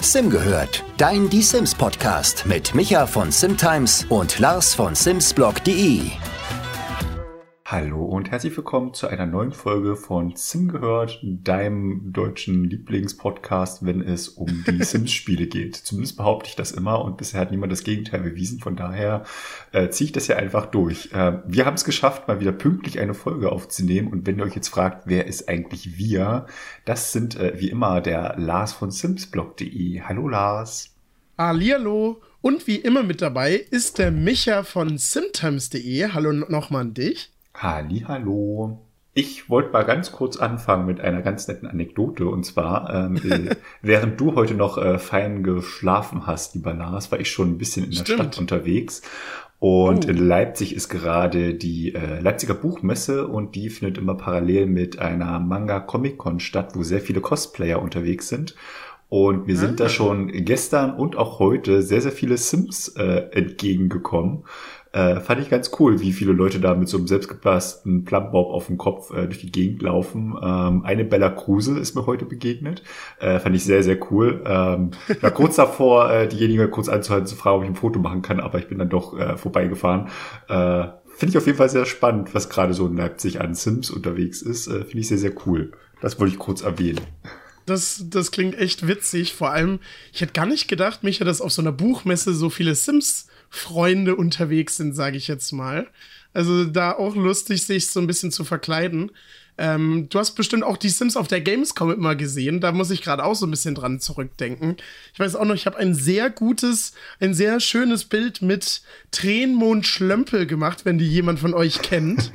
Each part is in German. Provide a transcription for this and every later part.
Sim gehört, dein Die Sims Podcast mit Micha von Simtimes und Lars von Simsblog.de. Hallo und herzlich willkommen zu einer neuen Folge von Sim gehört, deinem deutschen Lieblingspodcast, wenn es um die Sims-Spiele geht. Zumindest behaupte ich das immer und bisher hat niemand das Gegenteil bewiesen. Von daher äh, ziehe ich das ja einfach durch. Äh, wir haben es geschafft, mal wieder pünktlich eine Folge aufzunehmen. Und wenn ihr euch jetzt fragt, wer ist eigentlich wir, das sind äh, wie immer der Lars von Simsblog.de. Hallo Lars. Hallihallo. Und wie immer mit dabei ist der Micha von simtimes.de. Hallo nochmal an dich. Halli, hallo. Ich wollte mal ganz kurz anfangen mit einer ganz netten Anekdote. Und zwar, ähm, äh, während du heute noch äh, fein geschlafen hast, lieber Lars, war ich schon ein bisschen in der Stimmt. Stadt unterwegs. Und Oh. in Leipzig ist gerade die äh, Leipziger Buchmesse und die findet immer parallel mit einer Manga-Comic-Con statt, wo sehr viele Cosplayer unterwegs sind. Und mir sind Ah. da schon gestern und auch heute sehr, sehr viele Sims äh, entgegengekommen. Äh, fand ich ganz cool, wie viele Leute da mit so einem selbstgebastelten Plumbob auf dem Kopf äh, durch die Gegend laufen. Ähm, eine Bella Kruse ist mir heute begegnet. Äh, fand ich sehr, sehr cool. Ähm, ich war kurz davor, äh, diejenige kurz anzuhalten, zu fragen, ob ich ein Foto machen kann, aber ich bin dann doch äh, vorbeigefahren. Äh, Finde ich auf jeden Fall sehr spannend, was gerade so in Leipzig an Sims unterwegs ist. Äh, Finde ich sehr, sehr cool. Das wollte ich kurz erwähnen. Das, das klingt echt witzig. Vor allem, ich hätte gar nicht gedacht, Micha, dass auf so einer Buchmesse so viele Sims-Freunde unterwegs sind, sage ich jetzt mal. Also da auch lustig, sich so ein bisschen zu verkleiden. Ähm, du hast bestimmt auch die Sims auf der Gamescom immer gesehen. Da muss ich gerade auch so ein bisschen dran zurückdenken. Ich weiß auch noch, ich habe ein sehr gutes, ein sehr schönes Bild mit Tränenmond Schlömpel gemacht, wenn die jemand von euch kennt.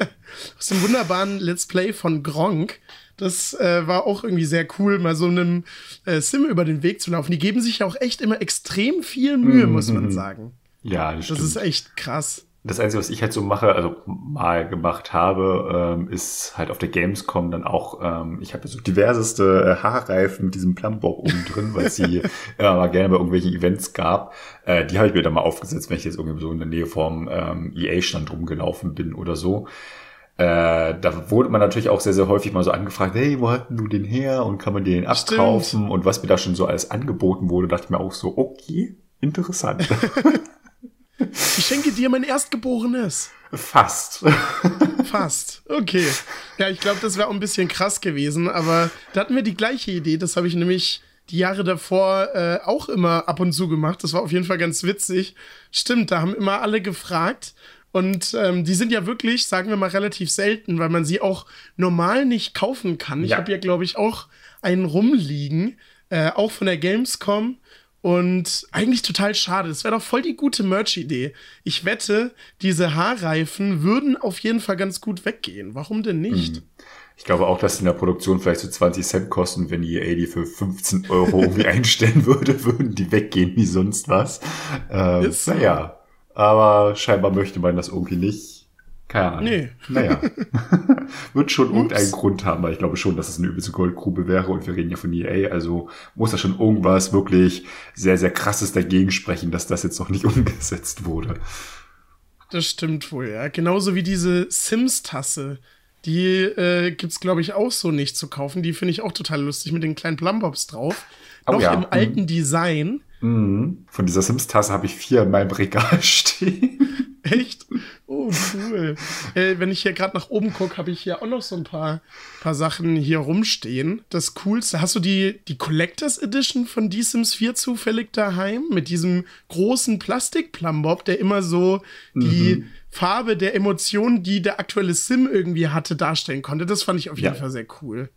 Aus dem wunderbaren Let's Play von Gronk. Das äh, war auch irgendwie sehr cool, mal so einem äh, Sim über den Weg zu laufen. Die geben sich ja auch echt immer extrem viel Mühe, muss man sagen. Ja, das, Das ist echt krass. Das Einzige, was ich halt so mache, also mal gemacht habe, ähm, ist halt auf der Gamescom dann auch, ähm, ich habe so diverseste äh, Haarreifen mit diesem Plumbob oben drin, weil es die immer mal gerne bei irgendwelchen Events gab. Äh, die habe ich mir dann mal aufgesetzt, wenn ich jetzt irgendwie so in der Nähe vom ähm, EA-Stand rumgelaufen bin oder so. Äh, da wurde man natürlich auch sehr, sehr häufig mal so angefragt, hey, wo hast denn du den her und kann man den Stimmt. abkaufen? Und was mir da schon so alles angeboten wurde, dachte ich mir auch so, okay, interessant. Ich schenke dir mein Erstgeborenes. Fast. Fast. Okay. Ja, ich glaube, das wäre auch ein bisschen krass gewesen, aber da hatten wir die gleiche Idee. Das habe ich nämlich die Jahre davor äh, auch immer ab und zu gemacht. Das war auf jeden Fall ganz witzig. Stimmt, da haben immer alle gefragt. Und ähm, die sind ja wirklich, sagen wir mal, relativ selten, weil man sie auch normal nicht kaufen kann. Ich Ja. habe ja, glaube ich, auch einen rumliegen, äh, auch von der Gamescom. Und eigentlich total schade. Das wäre doch voll die gute Merch-Idee. Ich wette, diese Haarreifen würden auf jeden Fall ganz gut weggehen. Warum denn nicht? Ich glaube auch, dass die in der Produktion vielleicht so 20 Cent kosten. Wenn die EA die für 15 Euro irgendwie einstellen würde, würden die weggehen wie sonst was. Ähm, naja, aber scheinbar möchte man das irgendwie nicht. Keine Ahnung. Nee. Naja. Wird schon irgendeinen Ups. Grund haben, aber ich glaube schon, dass es eine übelste Goldgrube wäre und wir reden ja von EA, also muss da schon irgendwas wirklich sehr, sehr krasses dagegen sprechen, dass das jetzt noch nicht umgesetzt wurde. Das stimmt wohl, ja. Genauso wie diese Sims-Tasse. Die äh, gibt's, glaube ich, auch so nicht zu kaufen. Die finde ich auch total lustig mit den kleinen Plumbobs drauf. Oh Noch ja. im alten Design. Mhm. Von dieser Sims-Tasse habe ich vier in meinem Regal stehen. Echt? Oh, cool. äh, wenn ich hier gerade nach oben gucke, habe ich hier auch noch so ein paar, paar Sachen hier rumstehen. Das Coolste. Hast du die, die Collectors Edition von Die Sims 4 zufällig daheim? Mit diesem großen Plastik-Plumbob, der immer so die Farbe der Emotionen, die der aktuelle Sim irgendwie hatte, darstellen konnte. Das fand ich auf jeden Ja. Fall sehr cool.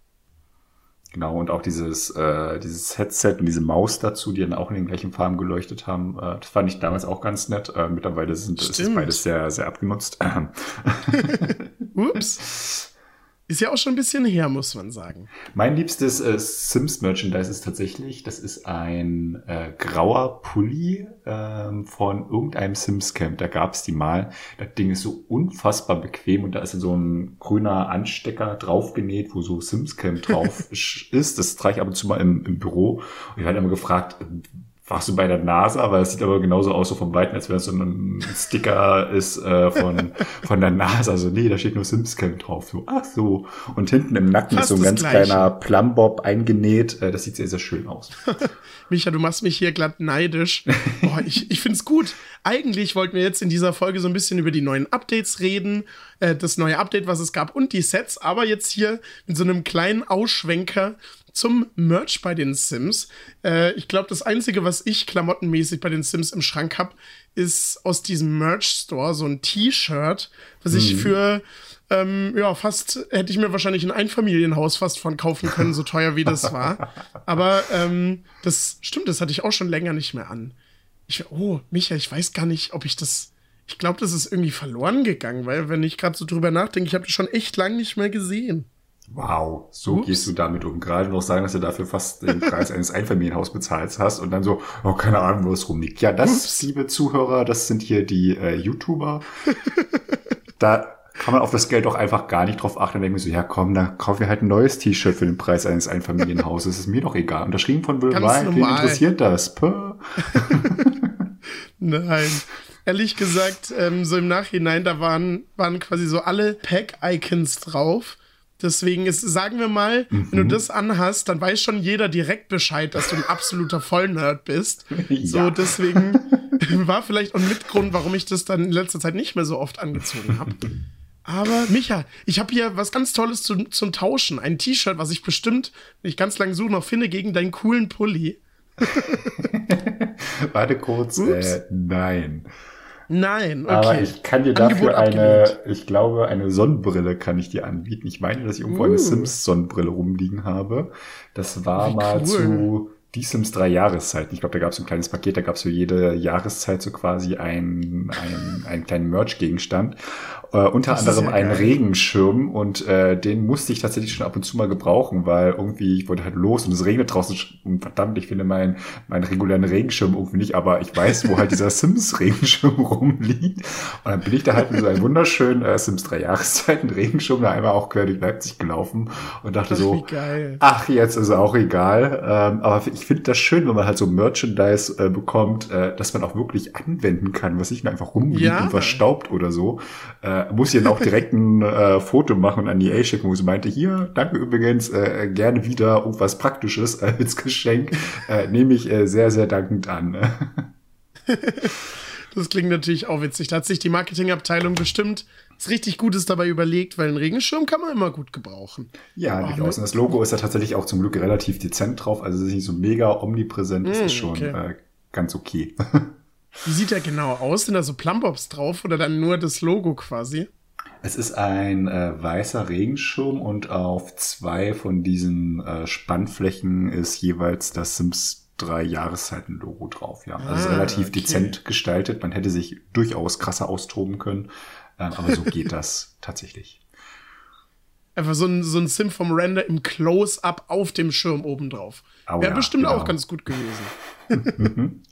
Genau, und auch dieses, äh, dieses Headset und diese Maus dazu, die dann auch in den gleichen Farben geleuchtet haben, äh, das fand ich damals auch ganz nett. Äh, mittlerweile sind ist es Stimmt. beides sehr, sehr abgenutzt. Ups. Ist ja auch schon ein bisschen her, muss man sagen. mein liebstes äh, Sims-Merchandise ist tatsächlich, das ist ein äh, grauer Pulli ähm, von irgendeinem Sims-Camp. Da gab's die mal. Das Ding ist so unfassbar bequem und da ist so ein grüner Anstecker draufgenäht, wo so Sims-Camp drauf ist. Das trage ich ab und zu mal im, im Büro. Und ich werde immer gefragt, warst du bei der NASA, weil es sieht aber genauso aus so vom Weiten, als wenn es so ein Sticker ist äh, von, von der NASA. Also nee, da steht nur Simscamp drauf. So, ach so. Und hinten im Nacken Fast ist so ein ganz Gleiche. kleiner Plumbob eingenäht. Äh, das sieht sehr, sehr schön aus. Micha, du machst mich hier glatt neidisch. Boah, ich, ich find's gut. Eigentlich wollten wir jetzt in dieser Folge so ein bisschen über die neuen Updates reden, äh, das neue Update, was es gab und die Sets, aber jetzt hier mit so einem kleinen Ausschwenker zum Merch bei den Sims. Äh, ich glaube, das Einzige, was ich klamottenmäßig bei den Sims im Schrank habe, ist aus diesem Merch-Store so ein T-Shirt, was mhm. ich für ähm, ja, fast hätte ich mir wahrscheinlich ein Einfamilienhaus fast von kaufen können, so teuer wie das war. Aber ähm, das stimmt, das hatte ich auch schon länger nicht mehr an. Ich, oh, Micha, ich weiß gar nicht, ob ich das. Ich glaube, das ist irgendwie verloren gegangen, weil, wenn ich gerade so drüber nachdenke, ich habe das schon echt lang nicht mehr gesehen. Wow, so Ups. gehst du damit um. Gerade noch sagen, dass du dafür fast den Preis eines Einfamilienhaus bezahlt hast und dann so, oh, keine Ahnung, wo es rumliegt. Ja, das, Ups. liebe Zuhörer, das sind hier die äh, YouTuber. da kann man auf das Geld doch einfach gar nicht drauf achten. Dann denken wir so, ja komm, dann kaufen wir halt ein neues T-Shirt für den Preis eines Einfamilienhauses. ist mir doch egal. Unterschrieben von Will Ryan, wen interessiert das? Nein ehrlich gesagt, ähm, so im Nachhinein, da waren, waren quasi so alle Pack-Icons drauf. Deswegen ist, sagen wir mal, mhm. wenn du mhm. das anhast, dann weiß schon jeder direkt Bescheid, dass du ein absoluter Vollnerd bist. ja. So, deswegen war vielleicht auch ein Mitgrund, warum ich das dann in letzter Zeit nicht mehr so oft angezogen habe. Aber Micha, ich habe hier was ganz Tolles zum, zum Tauschen. Ein T-Shirt, was ich bestimmt, wenn ich ganz lange suche, noch finde, gegen deinen coolen Pulli. Warte kurz, äh, nein. Nein, okay. Aber ich kann dir dafür eine, ich glaube, eine Sonnenbrille kann ich dir anbieten. Ich meine, dass ich irgendwo uh. eine Sims-Sonnenbrille rumliegen habe. Das war Wie mal cool. zu die Sims drei Jahreszeiten. Ich glaube, da gab es ein kleines Paket, da gab es für jede Jahreszeit so quasi einen, einen, einen kleinen Merch-Gegenstand. Äh, unter das anderem einen Regenschirm und äh, den musste ich tatsächlich schon ab und zu mal gebrauchen, weil irgendwie ich wollte halt los und es regnet draußen und verdammt, ich finde meinen meinen regulären Regenschirm irgendwie nicht, aber ich weiß, wo halt dieser Sims Regenschirm rumliegt und dann bin ich da halt mit so einem wunderschönen äh, Sims drei Jahreszeiten Regenschirm da einmal auch quer durch Leipzig gelaufen und dachte so, ach jetzt ist auch egal, ähm, aber ich finde das schön, wenn man halt so Merchandise äh, bekommt, äh, dass man auch wirklich anwenden kann, was nicht nur einfach rumliegt ja. und verstaubt oder so. Äh, äh, muss ihr auch direkt ein äh, Foto machen und an die A schicken, wo sie meinte, hier, danke übrigens, äh, gerne wieder irgendwas Praktisches als Geschenk. Äh, nehme ich äh, sehr, sehr dankend an. das klingt natürlich auch witzig. Da hat sich die Marketingabteilung bestimmt was richtig Gutes dabei überlegt, weil einen Regenschirm kann man immer gut gebrauchen. Ja, durchaus. Und das Logo ist ja tatsächlich auch zum Glück relativ dezent drauf. Also es ist nicht so mega omnipräsent. Mm, ist schon okay. äh, ganz okay. Wie sieht der genau aus? Sind da so Plumbobs drauf oder dann nur das Logo quasi? Es ist ein äh, weißer Regenschirm und auf zwei von diesen äh, Spannflächen ist jeweils das Sims 3 Jahreszeiten-Logo drauf. Ja, also ah, relativ okay. dezent gestaltet. Man hätte sich durchaus krasser austoben können, äh, aber so geht das tatsächlich. Einfach so ein, so ein Sim vom Render im Close-Up auf dem Schirm oben drauf. Oh, Wäre ja, bestimmt genau. auch ganz gut gewesen.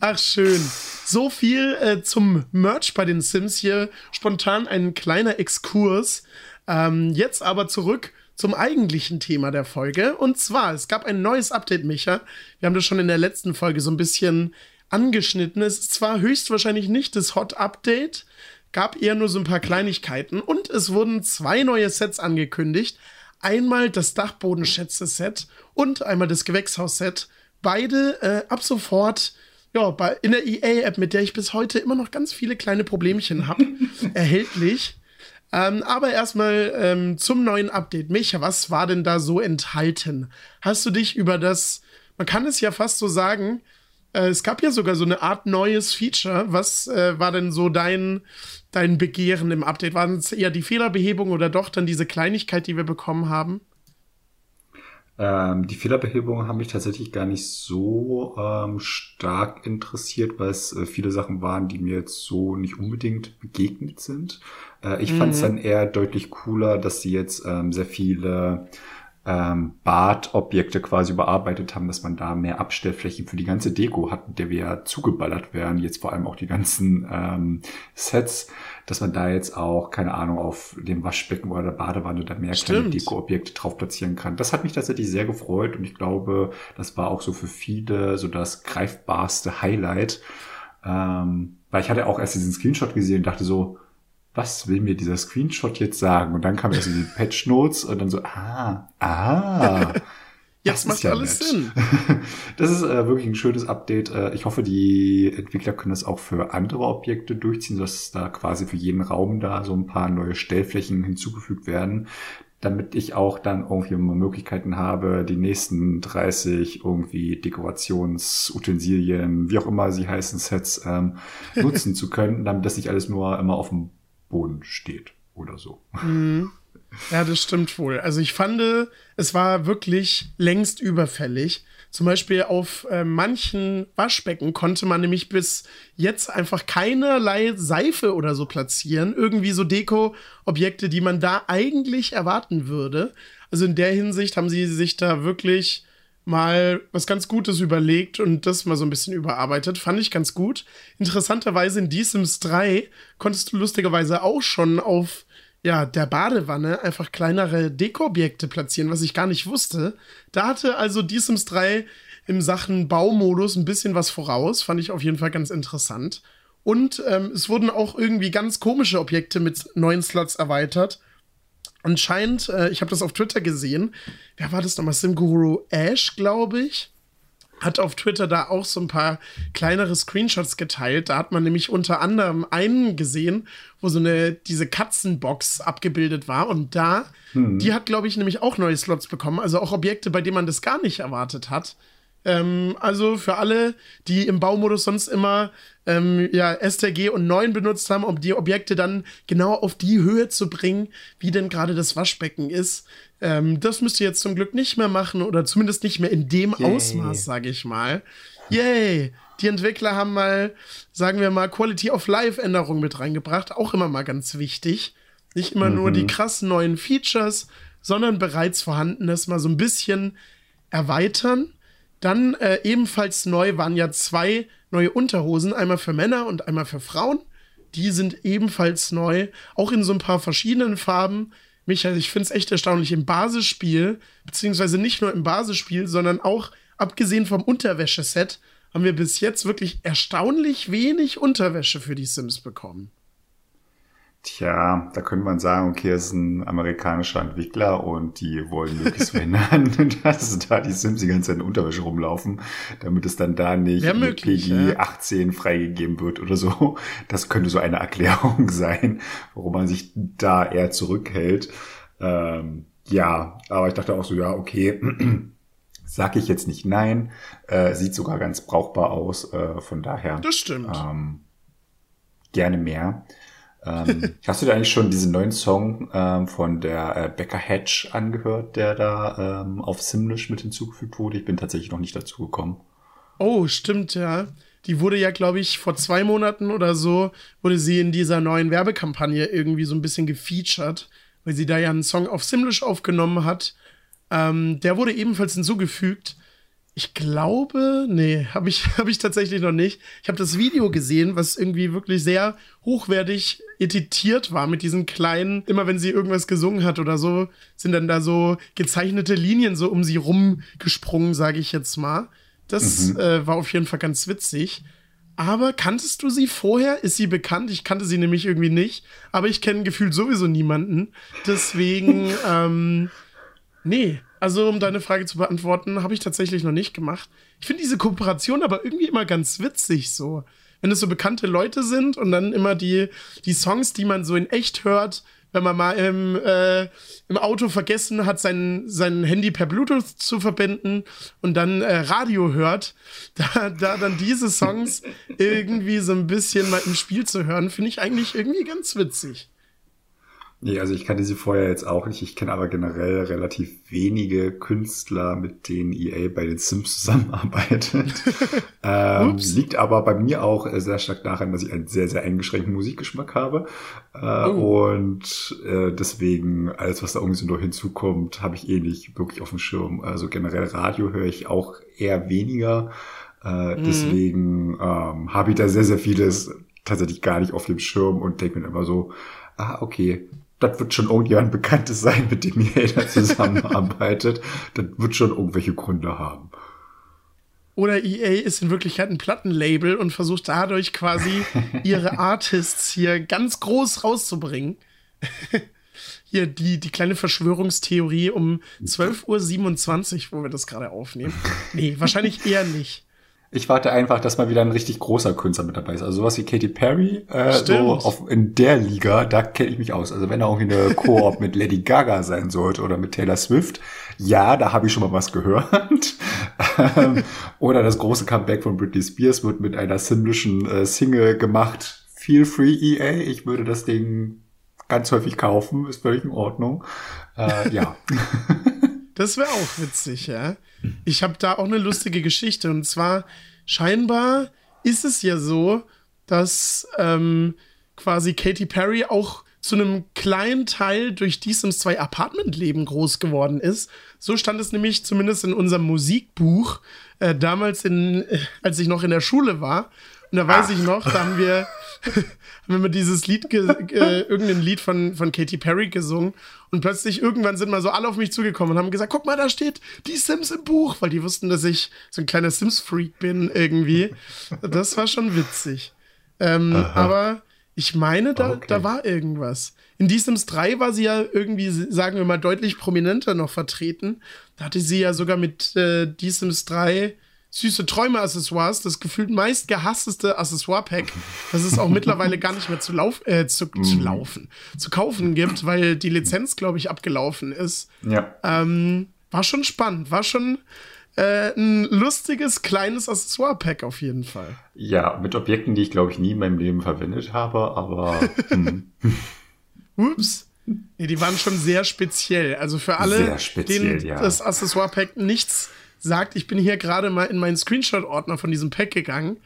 Ach, schön. So viel äh, zum Merch bei den Sims hier. Spontan ein kleiner Exkurs. Ähm, jetzt aber zurück zum eigentlichen Thema der Folge. Und zwar, es gab ein neues Update, Micha. Wir haben das schon in der letzten Folge so ein bisschen angeschnitten. Es ist zwar höchstwahrscheinlich nicht das Hot Update, gab eher nur so ein paar Kleinigkeiten. Und es wurden zwei neue Sets angekündigt. Einmal das Dachbodenschätze-Set und einmal das Gewächshaus-Set beide äh, ab sofort ja, bei, in der EA-App, mit der ich bis heute immer noch ganz viele kleine Problemchen habe, erhältlich. Ähm, aber erstmal ähm, zum neuen Update. Micha, was war denn da so enthalten? Hast du dich über das, man kann es ja fast so sagen, äh, es gab ja sogar so eine Art neues Feature. Was äh, war denn so dein, dein Begehren im Update? Waren es eher die Fehlerbehebung oder doch dann diese Kleinigkeit, die wir bekommen haben? Ähm, die Fehlerbehebung haben mich tatsächlich gar nicht so ähm, stark interessiert, weil es äh, viele Sachen waren, die mir jetzt so nicht unbedingt begegnet sind. Äh, ich mhm. fand es dann eher deutlich cooler, dass sie jetzt ähm, sehr viele ähm, Badobjekte quasi überarbeitet haben, dass man da mehr Abstellflächen für die ganze Deko hat, mit der wir ja zugeballert werden, jetzt vor allem auch die ganzen ähm, Sets, dass man da jetzt auch, keine Ahnung, auf dem Waschbecken oder der Badewanne da mehr Stimmt. kleine Dekoobjekte drauf platzieren kann. Das hat mich tatsächlich sehr gefreut und ich glaube, das war auch so für viele so das greifbarste Highlight. Ähm, weil ich hatte auch erst diesen Screenshot gesehen und dachte so, was will mir dieser Screenshot jetzt sagen? Und dann kam erst die Patch Notes und dann so, ah, ah. Jetzt macht alles nett. Sinn. Das ist äh, wirklich ein schönes Update. Äh, ich hoffe, die Entwickler können das auch für andere Objekte durchziehen, dass da quasi für jeden Raum da so ein paar neue Stellflächen hinzugefügt werden, damit ich auch dann irgendwie mal Möglichkeiten habe, die nächsten 30 irgendwie Dekorationsutensilien, wie auch immer sie heißen, Sets ähm, nutzen zu können, damit das nicht alles nur immer auf dem Boden steht oder so. Ja, das stimmt wohl. Also ich fand, es war wirklich längst überfällig. Zum Beispiel auf äh, manchen Waschbecken konnte man nämlich bis jetzt einfach keinerlei Seife oder so platzieren. Irgendwie so Deko-Objekte, die man da eigentlich erwarten würde. Also in der Hinsicht haben sie sich da wirklich mal was ganz Gutes überlegt und das mal so ein bisschen überarbeitet. Fand ich ganz gut. Interessanterweise in The Sims 3 konntest du lustigerweise auch schon auf ja, der Badewanne einfach kleinere Dekoobjekte platzieren, was ich gar nicht wusste. Da hatte also The Sims 3 im Sachen Baumodus ein bisschen was voraus. Fand ich auf jeden Fall ganz interessant. Und ähm, es wurden auch irgendwie ganz komische Objekte mit neuen Slots erweitert. Anscheinend, äh, ich habe das auf Twitter gesehen. Wer war das nochmal? Simguru Ash, glaube ich. Hat auf Twitter da auch so ein paar kleinere Screenshots geteilt. Da hat man nämlich unter anderem einen gesehen, wo so eine, diese Katzenbox abgebildet war. Und da, die hat, glaube ich, nämlich auch neue Slots bekommen. Also auch Objekte, bei denen man das gar nicht erwartet hat. Ähm, also für alle, die im Baumodus sonst immer ähm, ja, STG und 9 benutzt haben, um die Objekte dann genau auf die Höhe zu bringen, wie denn gerade das Waschbecken ist. Ähm, das müsst ihr jetzt zum Glück nicht mehr machen oder zumindest nicht mehr in dem Yay. Ausmaß, sage ich mal. Yay! Die Entwickler haben mal, sagen wir mal, Quality of Life Änderungen mit reingebracht, auch immer mal ganz wichtig. Nicht immer nur die krassen neuen Features, sondern bereits vorhandenes mal so ein bisschen erweitern. Dann äh, ebenfalls neu waren ja zwei neue Unterhosen, einmal für Männer und einmal für Frauen. Die sind ebenfalls neu, auch in so ein paar verschiedenen Farben. Michael, ich finde es echt erstaunlich im Basisspiel, beziehungsweise nicht nur im Basisspiel, sondern auch abgesehen vom Unterwäscheset, haben wir bis jetzt wirklich erstaunlich wenig Unterwäsche für die Sims bekommen. Tja, da könnte man sagen, okay, es ist ein amerikanischer Entwickler und die wollen möglichst verhindern, dass da die Sims die ganze Zeit in Unterwäsche rumlaufen, damit es dann da nicht mit möglich, PG ja. 18 freigegeben wird oder so. Das könnte so eine Erklärung sein, warum man sich da eher zurückhält. Ähm, ja, aber ich dachte auch so, ja, okay, sag ich jetzt nicht nein, äh, sieht sogar ganz brauchbar aus, äh, von daher Das stimmt. ähm, gerne mehr. Ähm, hast du dir eigentlich schon diesen neuen Song ähm, von der äh, Becca Hatch angehört, der da ähm, auf Simlish mit hinzugefügt wurde? Ich bin tatsächlich noch nicht dazu gekommen. Oh, stimmt, ja. Die wurde ja, glaube ich, vor zwei Monaten oder so, wurde sie in dieser neuen Werbekampagne irgendwie so ein bisschen gefeatured, weil sie da ja einen Song auf Simlish aufgenommen hat. Ähm, der wurde ebenfalls hinzugefügt. Ich glaube, nee, habe ich, hab ich tatsächlich noch nicht. Ich habe das Video gesehen, was irgendwie wirklich sehr hochwertig editiert war mit diesen kleinen, immer wenn sie irgendwas gesungen hat oder so, sind dann da so gezeichnete Linien so um sie rumgesprungen, sage ich jetzt mal. Das äh, war auf jeden Fall ganz witzig. Aber kanntest du sie vorher? Ist sie bekannt? Ich kannte sie nämlich irgendwie nicht. Aber ich kenne gefühlt sowieso niemanden. Deswegen, ähm, nee. Also, um deine Frage zu beantworten, habe ich tatsächlich noch nicht gemacht. Ich finde diese Kooperation aber irgendwie immer ganz witzig so. Wenn es so bekannte Leute sind und dann immer die, die Songs, die man so in echt hört, wenn man mal im, äh, im Auto vergessen hat, sein, sein Handy per Bluetooth zu verbinden und dann äh, Radio hört, da, da dann diese Songs irgendwie so ein bisschen mal im Spiel zu hören, finde ich eigentlich irgendwie ganz witzig. Nee, also ich kannte sie vorher jetzt auch nicht. Ich kenne aber generell relativ wenige Künstler, mit denen EA bei den Sims zusammenarbeitet. ähm, liegt aber bei mir auch sehr stark daran, dass ich einen sehr, sehr eingeschränkten Musikgeschmack habe. Äh, oh. Und äh, deswegen, alles, was da irgendwie so noch hinzukommt, habe ich eh nicht wirklich auf dem Schirm. Also generell Radio höre ich auch eher weniger. Äh, mhm. Deswegen ähm, habe ich da sehr, sehr vieles tatsächlich gar nicht auf dem Schirm und denke mir immer so, ah, okay, das wird schon irgendjemand Bekanntes sein, mit dem ihr da zusammenarbeitet. das wird schon irgendwelche Gründe haben. Oder EA ist in Wirklichkeit ein Plattenlabel und versucht dadurch quasi ihre Artists hier ganz groß rauszubringen. hier die, die kleine Verschwörungstheorie um 12.27 Uhr, wo wir das gerade aufnehmen. Nee, wahrscheinlich eher nicht. Ich warte einfach, dass mal wieder ein richtig großer Künstler mit dabei ist. Also sowas wie Katy Perry, äh, so auf, in der Liga, da kenne ich mich aus. Also wenn da irgendwie eine Koop mit Lady Gaga sein sollte oder mit Taylor Swift, ja, da habe ich schon mal was gehört. Ähm, oder das große Comeback von Britney Spears wird mit einer simlischen äh, Single gemacht. Feel free EA, ich würde das Ding ganz häufig kaufen, ist völlig in Ordnung. Äh, ja. Das wäre auch witzig, ja. Ich habe da auch eine lustige Geschichte. Und zwar, scheinbar ist es ja so, dass ähm, quasi Katy Perry auch zu einem kleinen Teil durch die Sims 2 Apartmentleben groß geworden ist. So stand es nämlich zumindest in unserem Musikbuch äh, damals, in, äh, als ich noch in der Schule war. Und da weiß Ach. ich noch, da haben wir, haben wir mal dieses Lied, äh, irgendein Lied von, von Katy Perry gesungen. Und plötzlich irgendwann sind mal so alle auf mich zugekommen und haben gesagt, guck mal, da steht die Sims im Buch, weil die wussten, dass ich so ein kleiner Sims-Freak bin irgendwie. Das war schon witzig. Ähm, aber ich meine, da, okay. da war irgendwas. In Die Sims 3 war sie ja irgendwie, sagen wir mal, deutlich prominenter noch vertreten. Da hatte sie ja sogar mit äh, Die Sims 3 süße Träume-Accessoires, das gefühlt meist gehassteste Accessoire-Pack, das es auch mittlerweile gar nicht mehr zu, lauf äh, zu, mm. zu, laufen, zu kaufen gibt, weil die Lizenz, glaube ich, abgelaufen ist. Ja. Ähm, war schon spannend, war schon äh, ein lustiges, kleines Accessoire-Pack auf jeden Fall. Ja, mit Objekten, die ich, glaube ich, nie in meinem Leben verwendet habe, aber. hm. Ups. Nee, die waren schon sehr speziell. Also für alle, speziell, denen ja. das Accessoire-Pack nichts sagt, ich bin hier gerade mal in meinen Screenshot-Ordner von diesem Pack gegangen.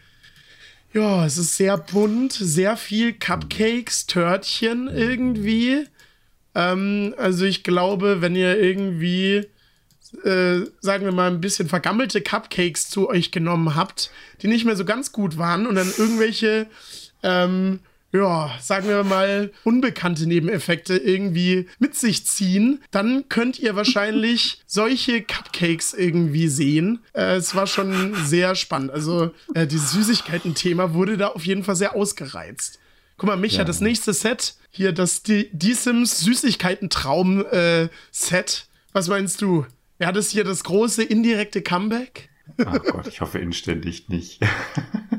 Ja, es ist sehr bunt, sehr viel Cupcakes, Törtchen irgendwie. Ähm, also ich glaube, wenn ihr irgendwie, äh, sagen wir mal, ein bisschen vergammelte Cupcakes zu euch genommen habt, die nicht mehr so ganz gut waren und dann irgendwelche ähm, ja, sagen wir mal, unbekannte Nebeneffekte irgendwie mit sich ziehen, dann könnt ihr wahrscheinlich solche Cupcakes irgendwie sehen. Äh, es war schon sehr spannend. Also, äh, dieses Süßigkeiten-Thema wurde da auf jeden Fall sehr ausgereizt. Guck mal, Micha, ja. das nächste Set, hier das die, die Sims Süßigkeiten-Traum-Set. Äh, Was meinst du? Wäre das hier das große indirekte Comeback? Ach Gott, ich hoffe inständig nicht.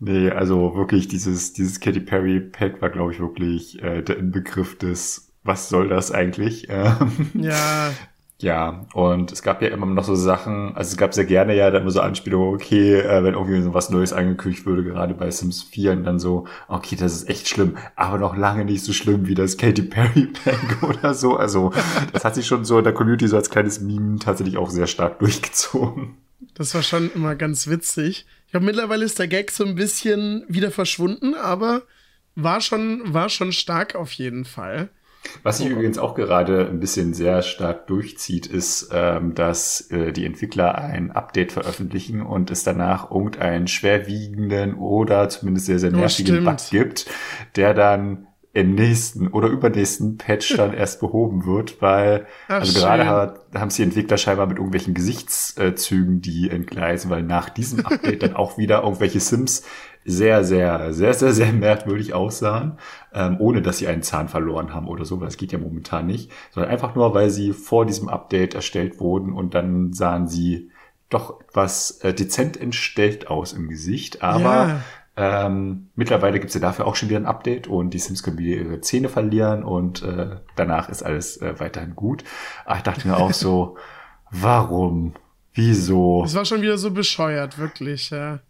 Nee, also wirklich dieses, dieses Katy Perry Pack war, glaube ich, wirklich äh, der Inbegriff des, was soll das eigentlich? Ähm, ja. Ja, und es gab ja immer noch so Sachen, also es gab sehr gerne ja dann immer so Anspielungen, okay, äh, wenn irgendwie so was Neues angekündigt würde, gerade bei Sims 4 und dann so, okay, das ist echt schlimm, aber noch lange nicht so schlimm wie das Katy Perry Pack oder so. Also das hat sich schon so in der Community so als kleines Meme tatsächlich auch sehr stark durchgezogen. Das war schon immer ganz witzig. Ich glaube, mittlerweile ist der Gag so ein bisschen wieder verschwunden, aber war schon, war schon stark auf jeden Fall. Was sich übrigens auch gerade ein bisschen sehr stark durchzieht, ist, ähm, dass äh, die Entwickler ein Update veröffentlichen und es danach irgendeinen schwerwiegenden oder zumindest sehr, sehr oh, nervigen oh, Bug gibt, der dann im nächsten oder übernächsten Patch dann erst behoben wird, weil Ach, also gerade hat, haben es die Entwickler scheinbar mit irgendwelchen Gesichtszügen, die entgleisen, weil nach diesem Update dann auch wieder irgendwelche Sims sehr, sehr, sehr, sehr, sehr merkwürdig aussahen, ähm, ohne dass sie einen Zahn verloren haben oder so, weil das geht ja momentan nicht, sondern einfach nur, weil sie vor diesem Update erstellt wurden und dann sahen sie doch etwas äh, dezent entstellt aus im Gesicht, aber ja. Ähm, mittlerweile gibt es ja dafür auch schon wieder ein Update und die Sims können wieder ihre Zähne verlieren und äh, danach ist alles äh, weiterhin gut. Aber ich dachte mir auch so, warum? Wieso? Es war schon wieder so bescheuert, wirklich, ja.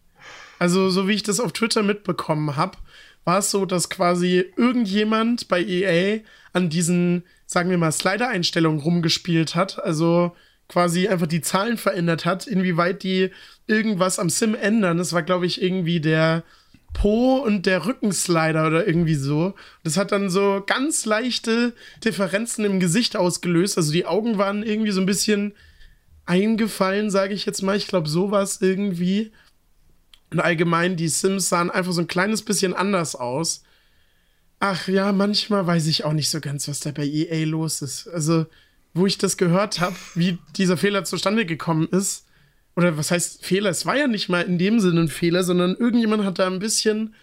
Also, so wie ich das auf Twitter mitbekommen habe, war es so, dass quasi irgendjemand bei EA an diesen, sagen wir mal, Slider-Einstellungen rumgespielt hat. Also quasi einfach die Zahlen verändert hat, inwieweit die irgendwas am Sim ändern. Das war, glaube ich, irgendwie der Po und der Rückenslider oder irgendwie so. Das hat dann so ganz leichte Differenzen im Gesicht ausgelöst. Also die Augen waren irgendwie so ein bisschen eingefallen, sage ich jetzt mal. Ich glaube, so war es irgendwie. Und allgemein, die Sims sahen einfach so ein kleines bisschen anders aus. Ach ja, manchmal weiß ich auch nicht so ganz, was da bei EA los ist. Also, wo ich das gehört habe, wie dieser Fehler zustande gekommen ist, oder was heißt Fehler? Es war ja nicht mal in dem Sinne ein Fehler, sondern irgendjemand hat da ein bisschen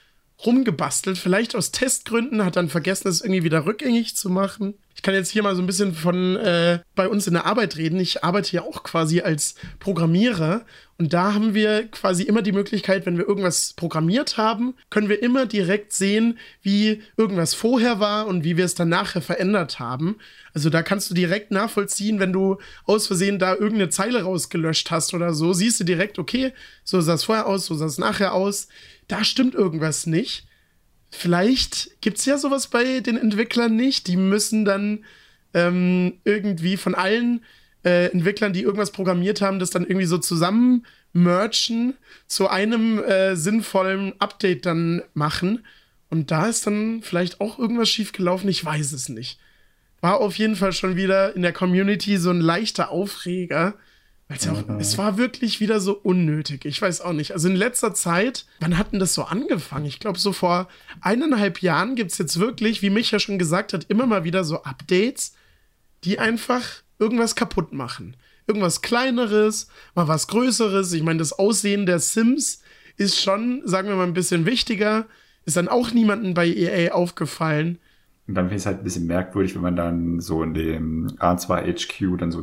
rumgebastelt, vielleicht aus Testgründen, hat dann vergessen, es irgendwie wieder rückgängig zu machen. Ich kann jetzt hier mal so ein bisschen von äh, bei uns in der Arbeit reden. Ich arbeite ja auch quasi als Programmierer und da haben wir quasi immer die Möglichkeit, wenn wir irgendwas programmiert haben, können wir immer direkt sehen, wie irgendwas vorher war und wie wir es dann nachher verändert haben. Also da kannst du direkt nachvollziehen, wenn du aus Versehen da irgendeine Zeile rausgelöscht hast oder so, siehst du direkt, okay, so sah es vorher aus, so sah es nachher aus. Da stimmt irgendwas nicht. Vielleicht gibt es ja sowas bei den Entwicklern nicht. Die müssen dann ähm, irgendwie von allen äh, Entwicklern, die irgendwas programmiert haben, das dann irgendwie so zusammen merchen, zu einem äh, sinnvollen Update dann machen. Und da ist dann vielleicht auch irgendwas schiefgelaufen, ich weiß es nicht war auf jeden Fall schon wieder in der Community so ein leichter Aufreger. Weil ja auch, mhm. es war wirklich wieder so unnötig. Ich weiß auch nicht. Also in letzter Zeit, wann hat denn das so angefangen? Ich glaube, so vor eineinhalb Jahren gibt es jetzt wirklich, wie Micha schon gesagt hat, immer mal wieder so Updates, die einfach irgendwas kaputt machen. Irgendwas Kleineres, mal was Größeres. Ich meine, das Aussehen der Sims ist schon, sagen wir mal, ein bisschen wichtiger. Ist dann auch niemandem bei EA aufgefallen. Und dann finde ich es halt ein bisschen merkwürdig, wenn man dann so in dem A2 HQ dann so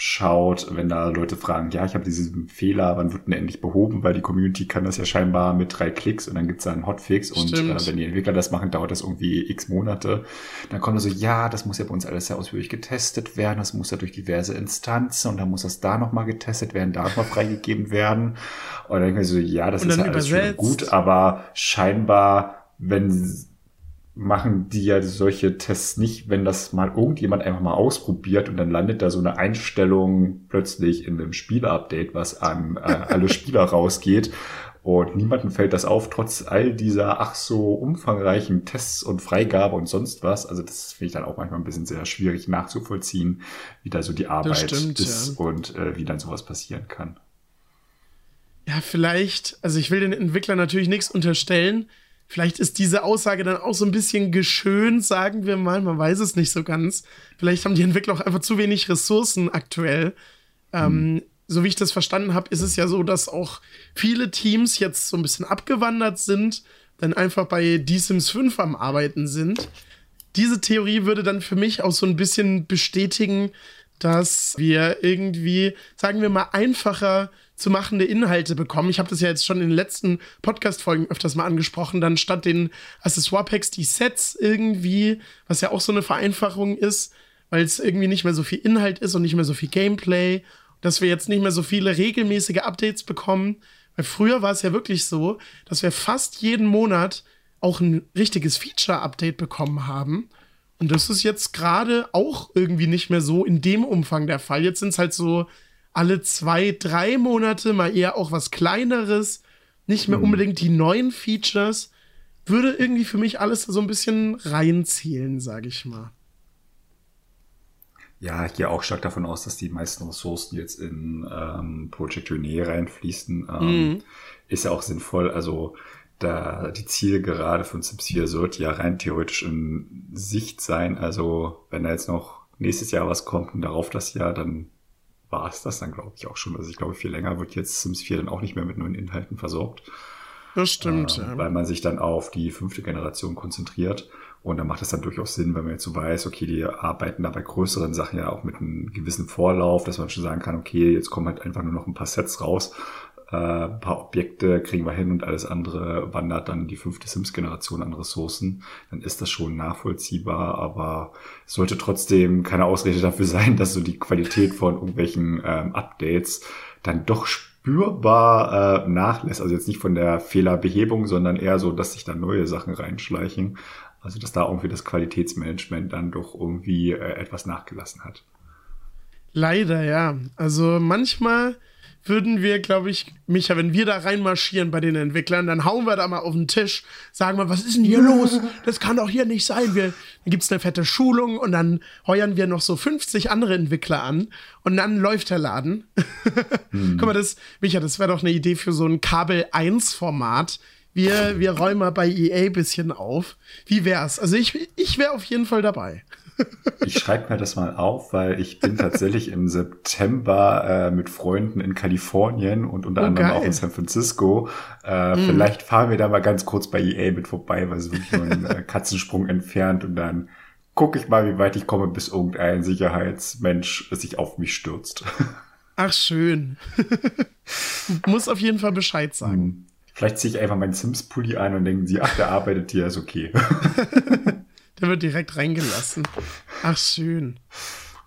nachschaut, wenn da Leute fragen, ja, ich habe diesen Fehler, wann wird denn endlich behoben? Weil die Community kann das ja scheinbar mit drei Klicks und dann gibt's da einen Hotfix und äh, wenn die Entwickler das machen, dauert das irgendwie x Monate. Dann kommt so, ja, das muss ja bei uns alles sehr ausführlich getestet werden, das muss ja durch diverse Instanzen und dann muss das da nochmal getestet werden, da nochmal freigegeben werden. Und dann denke ich so, ja, das ist ja alles schön gut, aber scheinbar, wenn machen die ja solche Tests nicht, wenn das mal irgendjemand einfach mal ausprobiert und dann landet da so eine Einstellung plötzlich in einem Spielupdate, was an äh, alle Spieler rausgeht. Und niemandem fällt das auf, trotz all dieser ach so umfangreichen Tests und Freigabe und sonst was. Also das finde ich dann auch manchmal ein bisschen sehr schwierig nachzuvollziehen, wie da so die Arbeit stimmt, ist ja. und äh, wie dann sowas passieren kann. Ja, vielleicht, also ich will den Entwicklern natürlich nichts unterstellen, Vielleicht ist diese Aussage dann auch so ein bisschen geschönt, sagen wir mal. Man weiß es nicht so ganz. Vielleicht haben die Entwickler auch einfach zu wenig Ressourcen aktuell. Ähm, mhm. so wie ich das verstanden habe, ist es ja so, dass auch viele Teams jetzt so ein bisschen abgewandert sind, dann einfach bei D-Sims 5 am Arbeiten sind. Diese Theorie würde dann für mich auch so ein bisschen bestätigen, dass wir irgendwie, sagen wir mal, einfacher zu machende Inhalte bekommen. Ich habe das ja jetzt schon in den letzten Podcast-Folgen öfters mal angesprochen. Dann statt den Accessoire-Packs die Sets irgendwie, was ja auch so eine Vereinfachung ist, weil es irgendwie nicht mehr so viel Inhalt ist und nicht mehr so viel Gameplay. Dass wir jetzt nicht mehr so viele regelmäßige Updates bekommen. Weil früher war es ja wirklich so, dass wir fast jeden Monat auch ein richtiges Feature-Update bekommen haben. Und das ist jetzt gerade auch irgendwie nicht mehr so in dem Umfang der Fall. Jetzt sind es halt so alle zwei, drei Monate mal eher auch was Kleineres, nicht mehr mhm. unbedingt die neuen Features, würde irgendwie für mich alles so ein bisschen reinzielen, sage ich mal. Ja, ich gehe auch stark davon aus, dass die meisten Ressourcen jetzt in ähm, Project Rene reinfließen. Ähm, mhm. Ist ja auch sinnvoll. Also da die Zielgerade von Sims 4 sollte ja rein theoretisch in Sicht sein. Also wenn da jetzt noch nächstes Jahr was kommt und darauf das Jahr, dann war es das dann, glaube ich, auch schon. Also ich glaube, viel länger wird jetzt Sims 4 dann auch nicht mehr mit neuen Inhalten versorgt. Das stimmt, äh, ja. Weil man sich dann auf die fünfte Generation konzentriert. Und dann macht es dann durchaus Sinn, wenn man jetzt so weiß, okay, die arbeiten da bei größeren Sachen ja auch mit einem gewissen Vorlauf, dass man schon sagen kann, okay, jetzt kommen halt einfach nur noch ein paar Sets raus äh, ein paar Objekte kriegen wir hin und alles andere wandert dann die fünfte Sims-Generation an Ressourcen, dann ist das schon nachvollziehbar, aber es sollte trotzdem keine Ausrede dafür sein, dass so die Qualität von irgendwelchen ähm, Updates dann doch spürbar äh, nachlässt. Also jetzt nicht von der Fehlerbehebung, sondern eher so, dass sich da neue Sachen reinschleichen. Also dass da irgendwie das Qualitätsmanagement dann doch irgendwie äh, etwas nachgelassen hat. Leider, ja. Also manchmal würden wir, glaube ich, Micha, wenn wir da reinmarschieren bei den Entwicklern, dann hauen wir da mal auf den Tisch, sagen wir, was ist denn hier los? Das kann doch hier nicht sein. Wir, dann gibt's eine fette Schulung und dann heuern wir noch so 50 andere Entwickler an und dann läuft der Laden. Hm. Guck mal, das, Micha, das wäre doch eine Idee für so ein Kabel 1 Format. Wir, wir räumen mal bei EA ein bisschen auf. Wie wär's? Also ich, ich wäre auf jeden Fall dabei. Ich schreibe mir das mal auf, weil ich bin tatsächlich im September äh, mit Freunden in Kalifornien und unter oh, anderem geil. auch in San Francisco. Äh, mm. Vielleicht fahren wir da mal ganz kurz bei EA mit vorbei, weil es wirklich nur ein äh, Katzensprung entfernt und dann gucke ich mal, wie weit ich komme, bis irgendein Sicherheitsmensch sich auf mich stürzt. Ach schön. Muss auf jeden Fall Bescheid sagen. Hm. Vielleicht ziehe ich einfach meinen Sims-Pulli ein und denken sie, ach, der arbeitet hier, ist okay. Der wird direkt reingelassen. Ach, schön.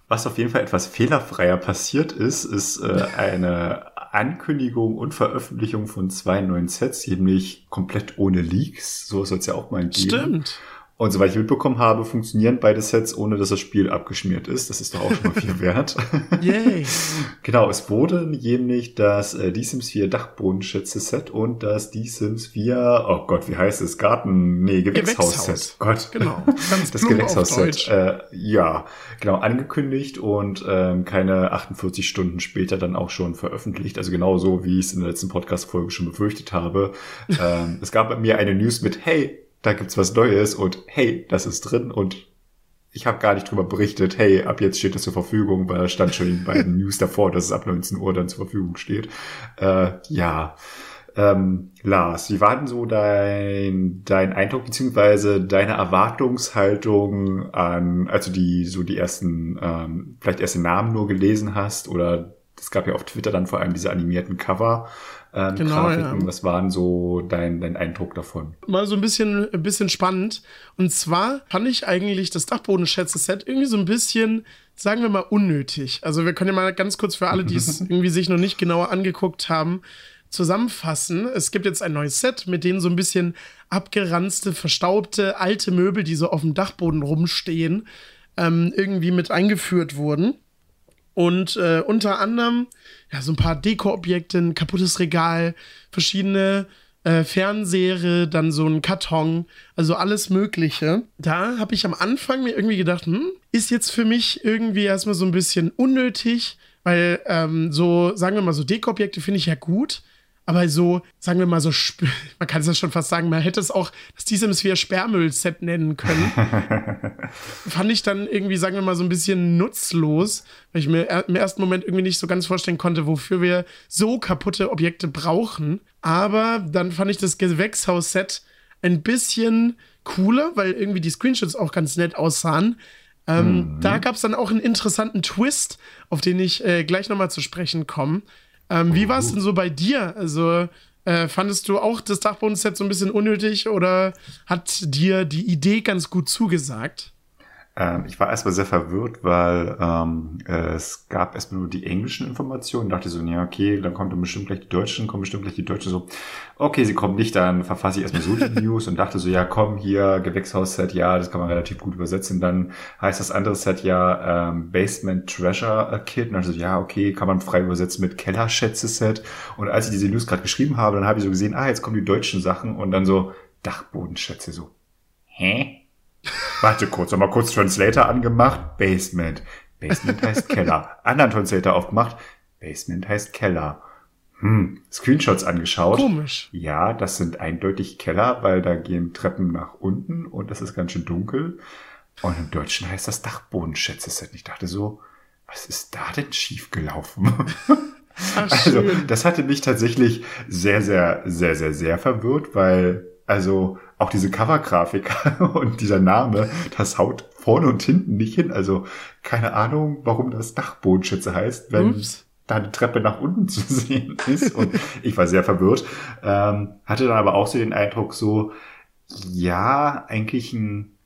Was auf jeden Fall etwas fehlerfreier passiert ist, ist äh, eine Ankündigung und Veröffentlichung von zwei neuen Sets, nämlich komplett ohne Leaks. So soll es ja auch mal geben. Stimmt. Und soweit ich mitbekommen habe, funktionieren beide Sets, ohne dass das Spiel abgeschmiert ist. Das ist doch auch schon mal viel wert. Yay. genau, es wurde nämlich das äh, Die Sims 4 Dachbodenschätze-Set und das Die Sims 4, oh Gott, wie heißt es? Garten, nee, Gewächshaus-Set. Gott. Genau. Ganz das Gewächshaus-Set. Äh, ja, genau, angekündigt und ähm, keine 48 Stunden später dann auch schon veröffentlicht. Also genau so, wie ich es in der letzten Podcast-Folge schon befürchtet habe. ähm, es gab bei mir eine News mit, hey, da gibt's was Neues und hey, das ist drin und ich habe gar nicht drüber berichtet, hey, ab jetzt steht das zur Verfügung, weil da stand schon in beiden News davor, dass es ab 19 Uhr dann zur Verfügung steht. Äh, ja. Ähm, Lars, wie war denn so dein, dein Eindruck beziehungsweise deine Erwartungshaltung an, also die so die ersten, ähm, vielleicht erste Namen nur gelesen hast oder es gab ja auf Twitter dann vor allem diese animierten Cover ähm, genau, Grafiken. Ja. Was war denn so dein, dein Eindruck davon? Mal so ein bisschen, ein bisschen spannend. Und zwar fand ich eigentlich das Dachbodenschätze-Set irgendwie so ein bisschen, sagen wir mal, unnötig. Also wir können ja mal ganz kurz für alle, die es irgendwie sich noch nicht genauer angeguckt haben, zusammenfassen. Es gibt jetzt ein neues Set, mit denen so ein bisschen abgeranzte, verstaubte, alte Möbel, die so auf dem Dachboden rumstehen, ähm, irgendwie mit eingeführt wurden. Und äh, unter anderem ja, so ein paar Deko-Objekte, ein kaputtes Regal, verschiedene äh, Fernseher, dann so ein Karton, also alles Mögliche. Da habe ich am Anfang mir irgendwie gedacht, hm, ist jetzt für mich irgendwie erstmal so ein bisschen unnötig, weil ähm, so, sagen wir mal, so Deko-Objekte finde ich ja gut. Aber so, sagen wir mal so, man kann es ja schon fast sagen, man hätte es auch das Sims 4 Sperrmüll-Set nennen können. Fand ich dann irgendwie, sagen wir mal, so ein bisschen nutzlos, weil ich mir im ersten Moment irgendwie nicht so ganz vorstellen konnte, wofür wir so kaputte Objekte brauchen. Aber dann fand ich das Gewächshaus-Set ein bisschen cooler, weil irgendwie die Screenshots auch ganz nett aussahen. Ähm, mhm. Da gab es dann auch einen interessanten Twist, auf den ich äh, gleich nochmal zu sprechen komme. Ähm, wie war es denn so bei dir? Also, äh, fandest du auch das Dachbodenset so ein bisschen unnötig oder hat dir die Idee ganz gut zugesagt? Ähm, ich war erstmal sehr verwirrt, weil ähm, es gab erstmal nur die englischen Informationen. Dachte so, ja, okay, dann kommt dann bestimmt gleich die Deutschen, kommen bestimmt gleich die Deutschen so, okay, sie kommen nicht, dann verfasse ich erstmal so die News und dachte so, ja, komm, hier, Gewächshaus-Set, ja, das kann man relativ gut übersetzen. Dann heißt das andere Set ja ähm, Basement Treasure Kit. Und dann so, ja, okay, kann man frei übersetzen mit Kellerschätze-Set. Und als ich diese News gerade geschrieben habe, dann habe ich so gesehen, ah, jetzt kommen die deutschen Sachen und dann so Dachbodenschätze, so, hä? Warte kurz, nochmal kurz Translator angemacht. Basement. Basement heißt Keller. Anderen Translator aufgemacht. Basement heißt Keller. Hm, Screenshots angeschaut. Komisch. Ja, das sind eindeutig Keller, weil da gehen Treppen nach unten und das ist ganz schön dunkel. Und im Deutschen heißt das Dachbodenschätze-Set. Ich dachte so, was ist da denn schiefgelaufen? Ach, also, das hatte mich tatsächlich sehr, sehr, sehr, sehr, sehr verwirrt, weil, also, auch diese Covergrafik und dieser Name, das haut vorne und hinten nicht hin. Also keine Ahnung, warum das Dachbodenschütze heißt, wenn Ups. da eine Treppe nach unten zu sehen ist. Und ich war sehr verwirrt. Ähm, hatte dann aber auch so den Eindruck so, ja, eigentlich ein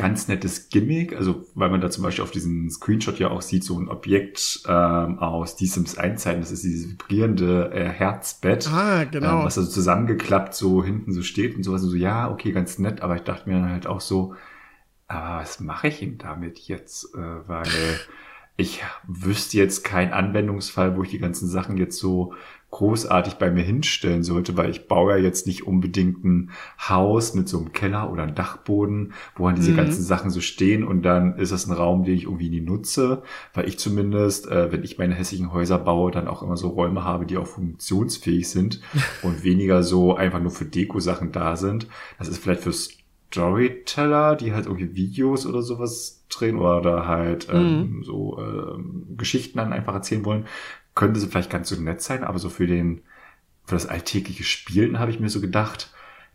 ganz nettes Gimmick, also weil man da zum Beispiel auf diesem Screenshot ja auch sieht, so ein Objekt ähm, aus Die Sims 1 Zeiten, das ist dieses vibrierende äh, Herzbett, ah, genau. ähm, was also zusammengeklappt so hinten so steht und sowas und so, ja, okay, ganz nett, aber ich dachte mir dann halt auch so, aber was mache ich ihm damit jetzt, äh, weil ich wüsste jetzt keinen Anwendungsfall, wo ich die ganzen Sachen jetzt so großartig bei mir hinstellen sollte, weil ich baue ja jetzt nicht unbedingt ein Haus mit so einem Keller oder einem Dachboden, wo dann diese mhm. ganzen Sachen so stehen und dann ist das ein Raum, den ich irgendwie nie nutze, weil ich zumindest, äh, wenn ich meine hässlichen Häuser baue, dann auch immer so Räume habe, die auch funktionsfähig sind und weniger so einfach nur für Deko-Sachen da sind. Das ist vielleicht für Storyteller, die halt irgendwie Videos oder sowas drehen oder halt ähm, mhm. so ähm, Geschichten dann einfach erzählen wollen, könnte sie vielleicht ganz so nett sein, aber so für den, für das alltägliche Spielen habe ich mir so gedacht,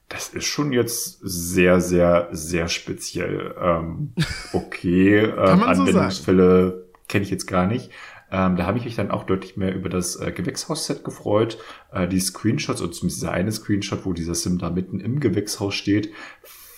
das ist schon jetzt sehr, sehr, sehr speziell. Ähm, okay, ähm, Anwendungsfälle so kenne ich jetzt gar nicht. Ähm, da habe ich mich dann auch deutlich mehr über das äh, Gewächshaus-Set gefreut. Äh, die Screenshots, und zumindest dieser eine Screenshot, wo dieser Sim da mitten im Gewächshaus steht,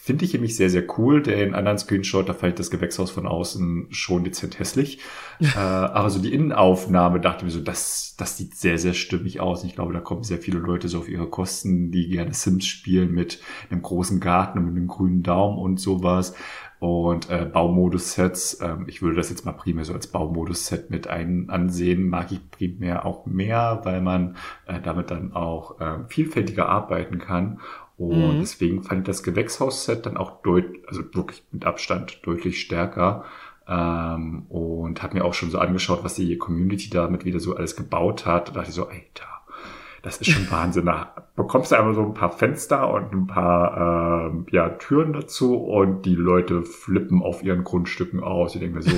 Finde ich nämlich sehr, sehr cool. Den anderen Screenshot, da fällt das Gewächshaus von außen schon dezent hässlich. äh, aber so die Innenaufnahme dachte mir so, das, das sieht sehr, sehr stimmig aus. ich glaube, da kommen sehr viele Leute so auf ihre Kosten, die gerne Sims spielen mit einem großen Garten und mit einem grünen Daumen und sowas. Und äh, Baumodus-Sets, ähm, ich würde das jetzt mal primär so als Baumodus-Set mit ein ansehen, mag ich primär auch mehr, weil man äh, damit dann auch äh, vielfältiger arbeiten kann. Und mhm. deswegen fand ich das Gewächshaus-Set dann auch deutlich, also wirklich mit Abstand deutlich stärker. Ähm, und habe mir auch schon so angeschaut, was die Community damit wieder so alles gebaut hat. Da dachte ich so, Alter, das ist schon Wahnsinn. Da bekommst du einfach so ein paar Fenster und ein paar ähm, ja, Türen dazu und die Leute flippen auf ihren Grundstücken aus. Ich denke mir so,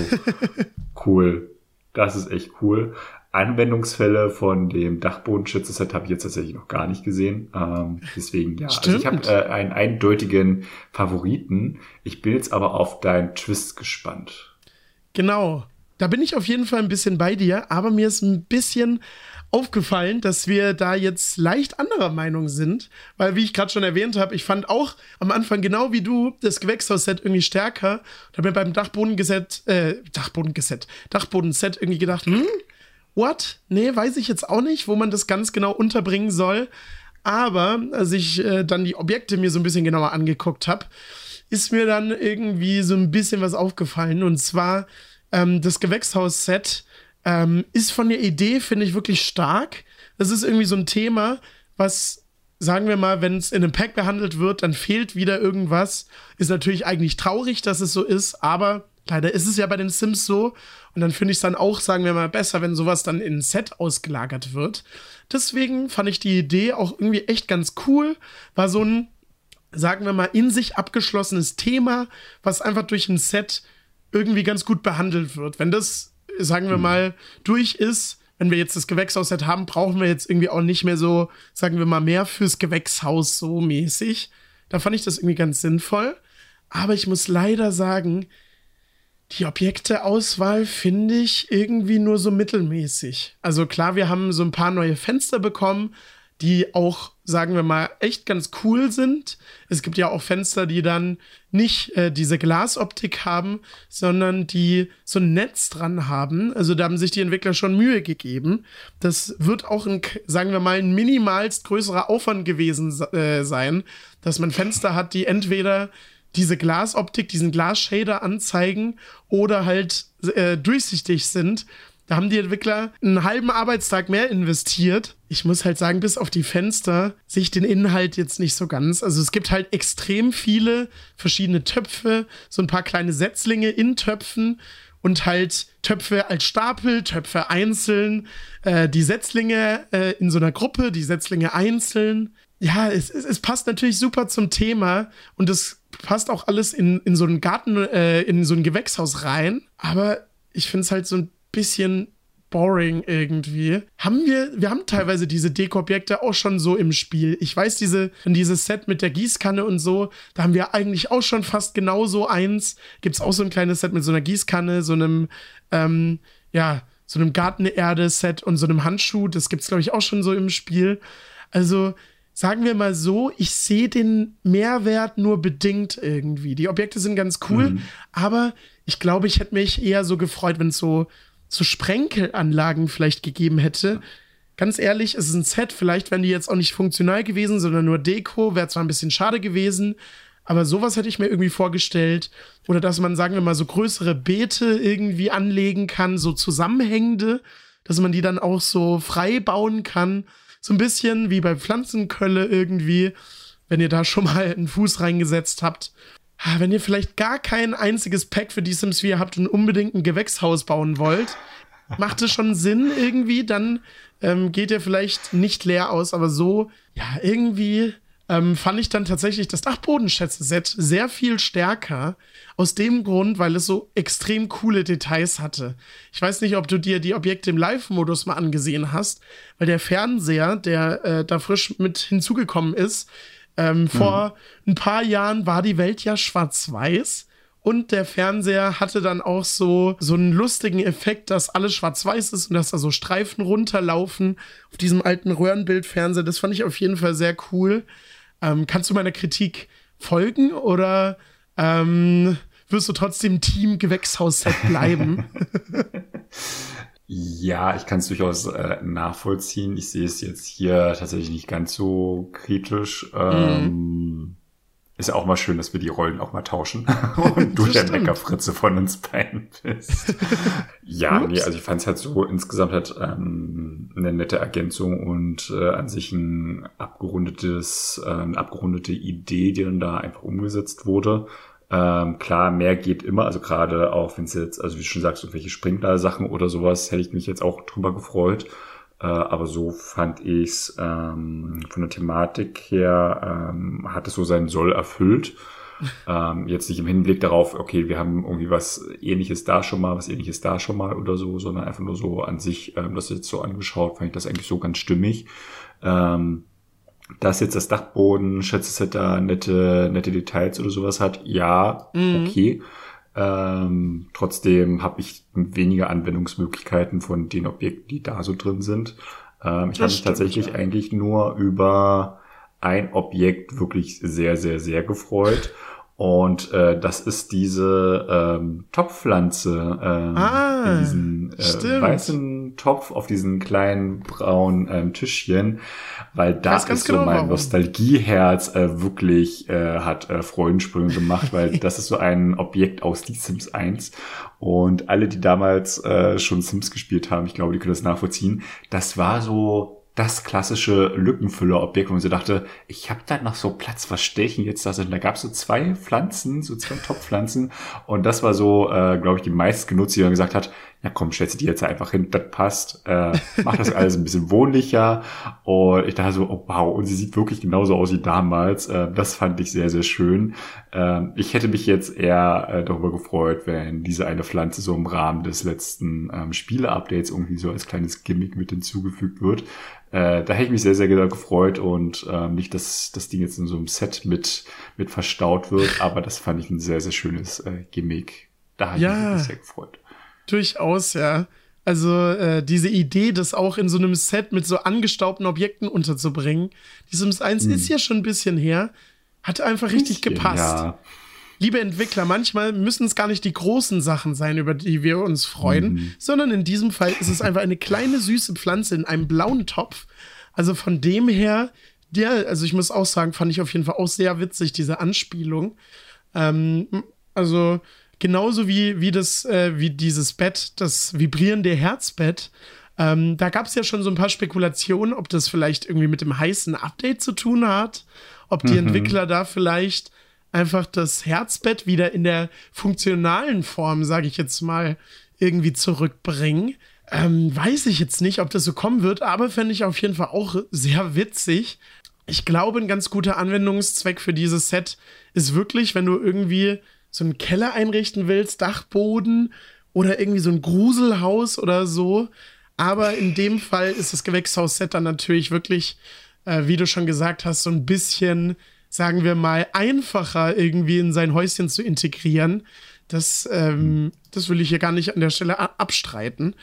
cool, das ist echt cool. Anwendungsfälle von dem Dachbodenschütze-Set habe ich jetzt tatsächlich noch gar nicht gesehen. Ähm, deswegen, ja. Stimmt. Also ich habe äh, einen eindeutigen Favoriten. Ich bin jetzt aber auf deinen Twist gespannt. Genau. Da bin ich auf jeden Fall ein bisschen bei dir, aber mir ist ein bisschen aufgefallen, dass wir da jetzt leicht anderer Meinung sind, weil wie ich gerade schon erwähnt habe, ich fand auch am Anfang genau wie du das Gewächshaus-Set irgendwie stärker und habe mir beim Dachbodengeset, äh, Dachbodengeset, Dachbodenset irgendwie gedacht, hm, what? Nee, weiß ich jetzt auch nicht, wo man das ganz genau unterbringen soll. Aber als ich äh, dann die Objekte mir so ein bisschen genauer angeguckt habe, ist mir dann irgendwie so ein bisschen was aufgefallen. Und zwar ähm, das Gewächshaus-Set ähm, ist von der Idee, finde ich, wirklich stark. Das ist irgendwie so ein Thema, was, sagen wir mal, wenn es in einem Pack behandelt wird, dann fehlt wieder irgendwas. Ist natürlich eigentlich traurig, dass es so ist, aber leider ist es ja bei den Sims so. Und dann finde ich es dann auch, sagen wir mal, besser, wenn sowas dann in ein Set ausgelagert wird. Deswegen fand ich die Idee auch irgendwie echt ganz cool. War so ein, sagen wir mal, in sich abgeschlossenes Thema, was einfach durch ein Set irgendwie ganz gut behandelt wird. Wenn das sagen wir mhm. mal, durch ist, wenn wir jetzt das Gewächshaus haben, brauchen wir jetzt irgendwie auch nicht mehr so, sagen wir mal, mehr fürs Gewächshaus so mäßig. Da fand ich das irgendwie ganz sinnvoll. Aber ich muss leider sagen, die Objekteauswahl finde ich irgendwie nur so mittelmäßig. Also klar, wir haben so ein paar neue Fenster bekommen, die auch, sagen wir mal, echt ganz cool sind. Es gibt ja auch Fenster, die dann nicht äh, diese Glasoptik haben, sondern die so ein Netz dran haben. Also da haben sich die Entwickler schon Mühe gegeben. Das wird auch, ein, sagen wir mal, ein minimalst größerer Aufwand gewesen äh, sein, dass man Fenster hat, die entweder diese Glasoptik, diesen Glasshader anzeigen oder halt äh, durchsichtig sind da haben die Entwickler einen halben Arbeitstag mehr investiert. Ich muss halt sagen, bis auf die Fenster sehe ich den Inhalt jetzt nicht so ganz. Also es gibt halt extrem viele verschiedene Töpfe, so ein paar kleine Setzlinge in Töpfen und halt Töpfe als Stapel, Töpfe einzeln, äh, die Setzlinge äh, in so einer Gruppe, die Setzlinge einzeln. Ja, es, es, es passt natürlich super zum Thema und es passt auch alles in, in so einen Garten, äh, in so ein Gewächshaus rein. Aber ich finde es halt so ein bisschen boring irgendwie. Haben wir, wir haben teilweise diese Deko-Objekte auch schon so im Spiel. Ich weiß, diese, dieses Set mit der Gießkanne und so, da haben wir eigentlich auch schon fast genau so eins. Gibt es auch so ein kleines Set mit so einer Gießkanne, so einem, ähm, ja, so einem Gartenerde-Set und so einem Handschuh. Das gibt es, glaube ich, auch schon so im Spiel. Also, sagen wir mal so, ich sehe den Mehrwert nur bedingt irgendwie. Die Objekte sind ganz cool, mhm. aber ich glaube, ich hätte mich eher so gefreut, wenn es so, so Sprenkelanlagen vielleicht gegeben hätte. Ganz ehrlich, es ist ein Set, vielleicht wären die jetzt auch nicht funktional gewesen, sondern nur Deko, wäre zwar ein bisschen schade gewesen, aber sowas hätte ich mir irgendwie vorgestellt. Oder dass man, sagen wir mal, so größere Beete irgendwie anlegen kann, so zusammenhängende, dass man die dann auch so frei bauen kann. So ein bisschen wie bei Pflanzenkölle irgendwie, wenn ihr da schon mal einen Fuß reingesetzt habt. Ah, wenn ihr vielleicht gar kein einziges Pack für die Sims 4 habt und unbedingt ein Gewächshaus bauen wollt, macht es schon Sinn irgendwie, dann ähm, geht ihr vielleicht nicht leer aus, aber so, ja, irgendwie ähm, fand ich dann tatsächlich das Dachbodenschätze-Set sehr viel stärker. Aus dem Grund, weil es so extrem coole Details hatte. Ich weiß nicht, ob du dir die Objekte im Live-Modus mal angesehen hast, weil der Fernseher, der äh, da frisch mit hinzugekommen ist, ähm, mhm. vor ein paar Jahren war die Welt ja schwarz-weiß. Und der Fernseher hatte dann auch so, so einen lustigen Effekt, dass alles schwarz-weiß ist und dass da so Streifen runterlaufen auf diesem alten Röhrenbildfernseher. Das fand ich auf jeden Fall sehr cool. Ähm, kannst du meiner Kritik folgen oder ähm, wirst du trotzdem Team Gewächshaus-Set bleiben? ja, ich kann es durchaus äh, nachvollziehen. Ich sehe es jetzt hier tatsächlich nicht ganz so kritisch. Ähm, mm ist ja auch mal schön, dass wir die Rollen auch mal tauschen und du der Meckerfritze von uns beiden bist. ja, Ups. nee, also ich fand es halt so insgesamt halt ähm, eine nette Ergänzung und äh, an sich ein abgerundetes, äh, eine abgerundete Idee, die dann da einfach umgesetzt wurde. Ähm, klar, mehr geht immer, also gerade auch wenn es jetzt, also wie du schon sagst, irgendwelche Sprinkler-Sachen oder sowas, hätte ich mich jetzt auch drüber gefreut. Äh, aber so fand ich's ähm, von der Thematik her, ähm, hat es so seinen Soll erfüllt. ähm, jetzt nicht im Hinblick darauf, okay, wir haben irgendwie was ähnliches da schon mal, was ähnliches da schon mal oder so, sondern einfach nur so an sich, ähm, das jetzt so angeschaut, fand ich das eigentlich so ganz stimmig. Ähm, dass jetzt das Dachboden, Schätze da nette, nette Details oder sowas hat, ja, mhm. okay. Ähm, trotzdem habe ich weniger Anwendungsmöglichkeiten von den Objekten, die da so drin sind. Ähm, ich habe mich tatsächlich ja. eigentlich nur über ein Objekt wirklich sehr, sehr, sehr gefreut. Und äh, das ist diese ähm, Topfpflanze ähm, ah, in diesen äh, weißen Topf auf diesen kleinen braunen ähm, Tischchen, weil das ist genau so mein warum. Nostalgieherz äh, wirklich äh, hat äh, Freudensprünge gemacht, weil das ist so ein Objekt aus Die Sims 1 und alle, die damals äh, schon Sims gespielt haben, ich glaube, die können das nachvollziehen, das war so das klassische Lückenfüllerobjekt, wo man so dachte, ich habe da noch so Platz, was stelle ich denn jetzt da? Und da gab es so zwei Pflanzen, so zwei Topfpflanzen und das war so, äh, glaube ich, die meistgenutzte, die man gesagt hat, ja komm, stellst du die jetzt einfach hin, das passt, äh, mach das alles ein bisschen wohnlicher. Und ich dachte so, oh wow, und sie sieht wirklich genauso aus wie damals. Äh, das fand ich sehr, sehr schön. Äh, ich hätte mich jetzt eher äh, darüber gefreut, wenn diese eine Pflanze so im Rahmen des letzten ähm, Spiele-Updates irgendwie so als kleines Gimmick mit hinzugefügt wird. Äh, da hätte ich mich sehr, sehr gefreut und ähm, nicht, dass das Ding jetzt in so einem Set mit, mit verstaut wird, aber das fand ich ein sehr, sehr schönes äh, Gimmick. Da habe ja. ich mich sehr gefreut. Durchaus, ja. Also äh, diese Idee, das auch in so einem Set mit so angestaubten Objekten unterzubringen. Die Sims 1 hm. ist ja schon ein bisschen her. Hat einfach richtig bisschen, gepasst. Ja. Liebe Entwickler, manchmal müssen es gar nicht die großen Sachen sein, über die wir uns freuen, mhm. sondern in diesem Fall ist es einfach eine kleine süße Pflanze in einem blauen Topf. Also von dem her, der, also ich muss auch sagen, fand ich auf jeden Fall auch sehr witzig, diese Anspielung. Ähm, also genauso wie, wie, das, äh, wie dieses Bett, das vibrierende Herzbett. Ähm, da gab es ja schon so ein paar Spekulationen, ob das vielleicht irgendwie mit dem heißen Update zu tun hat, ob die mhm. Entwickler da vielleicht einfach das Herzbett wieder in der funktionalen Form, sage ich jetzt mal, irgendwie zurückbringen. Ähm, weiß ich jetzt nicht, ob das so kommen wird, aber fände ich auf jeden Fall auch sehr witzig. Ich glaube, ein ganz guter Anwendungszweck für dieses Set ist wirklich, wenn du irgendwie so einen Keller einrichten willst, Dachboden oder irgendwie so ein Gruselhaus oder so. Aber in dem Fall ist das Gewächshaus-Set dann natürlich wirklich, äh, wie du schon gesagt hast, so ein bisschen, sagen wir mal, einfacher irgendwie in sein Häuschen zu integrieren. Das, ähm, das will ich hier gar nicht an der Stelle abstreiten.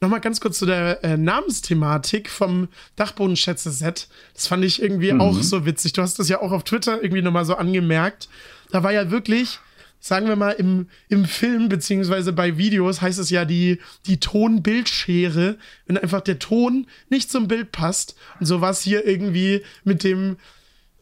Nochmal ganz kurz zu der äh, Namensthematik vom Dachbodenschätze-Set. Das fand ich irgendwie mhm. auch so witzig. Du hast das ja auch auf Twitter irgendwie nochmal so angemerkt. Da war ja wirklich, sagen wir mal, im, im Film beziehungsweise bei Videos heißt es ja die, die Ton-Bildschere, wenn einfach der Ton nicht zum Bild passt. Und so war es hier irgendwie mit dem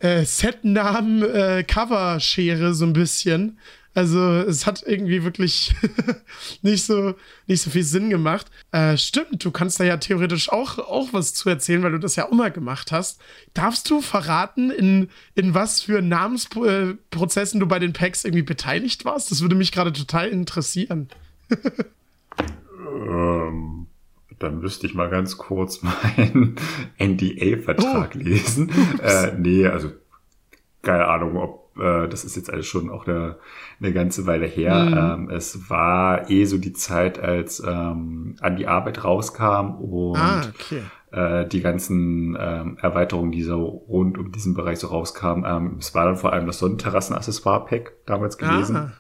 äh, Setnamen äh, Coverschere so ein bisschen. Also es hat irgendwie wirklich nicht, so, nicht so viel Sinn gemacht. Äh, stimmt, du kannst da ja theoretisch auch, auch was zu erzählen, weil du das ja auch mal gemacht hast. Darfst du verraten, in, in was für Namensprozessen du bei den Packs irgendwie beteiligt warst? Das würde mich gerade total interessieren. ähm, dann müsste ich mal ganz kurz meinen NDA-Vertrag oh. lesen. äh, nee, also keine Ahnung, ob äh, das ist jetzt alles schon auch eine, eine ganze Weile her. Mhm. Ähm, es war eh so die Zeit, als ähm, an die Arbeit rauskam und ah, okay. äh, die ganzen ähm, Erweiterungen, die so rund um diesen Bereich so rauskamen. Ähm, es war dann vor allem das Sonnenterrassen-Accessoire-Pack damals gewesen. Ah.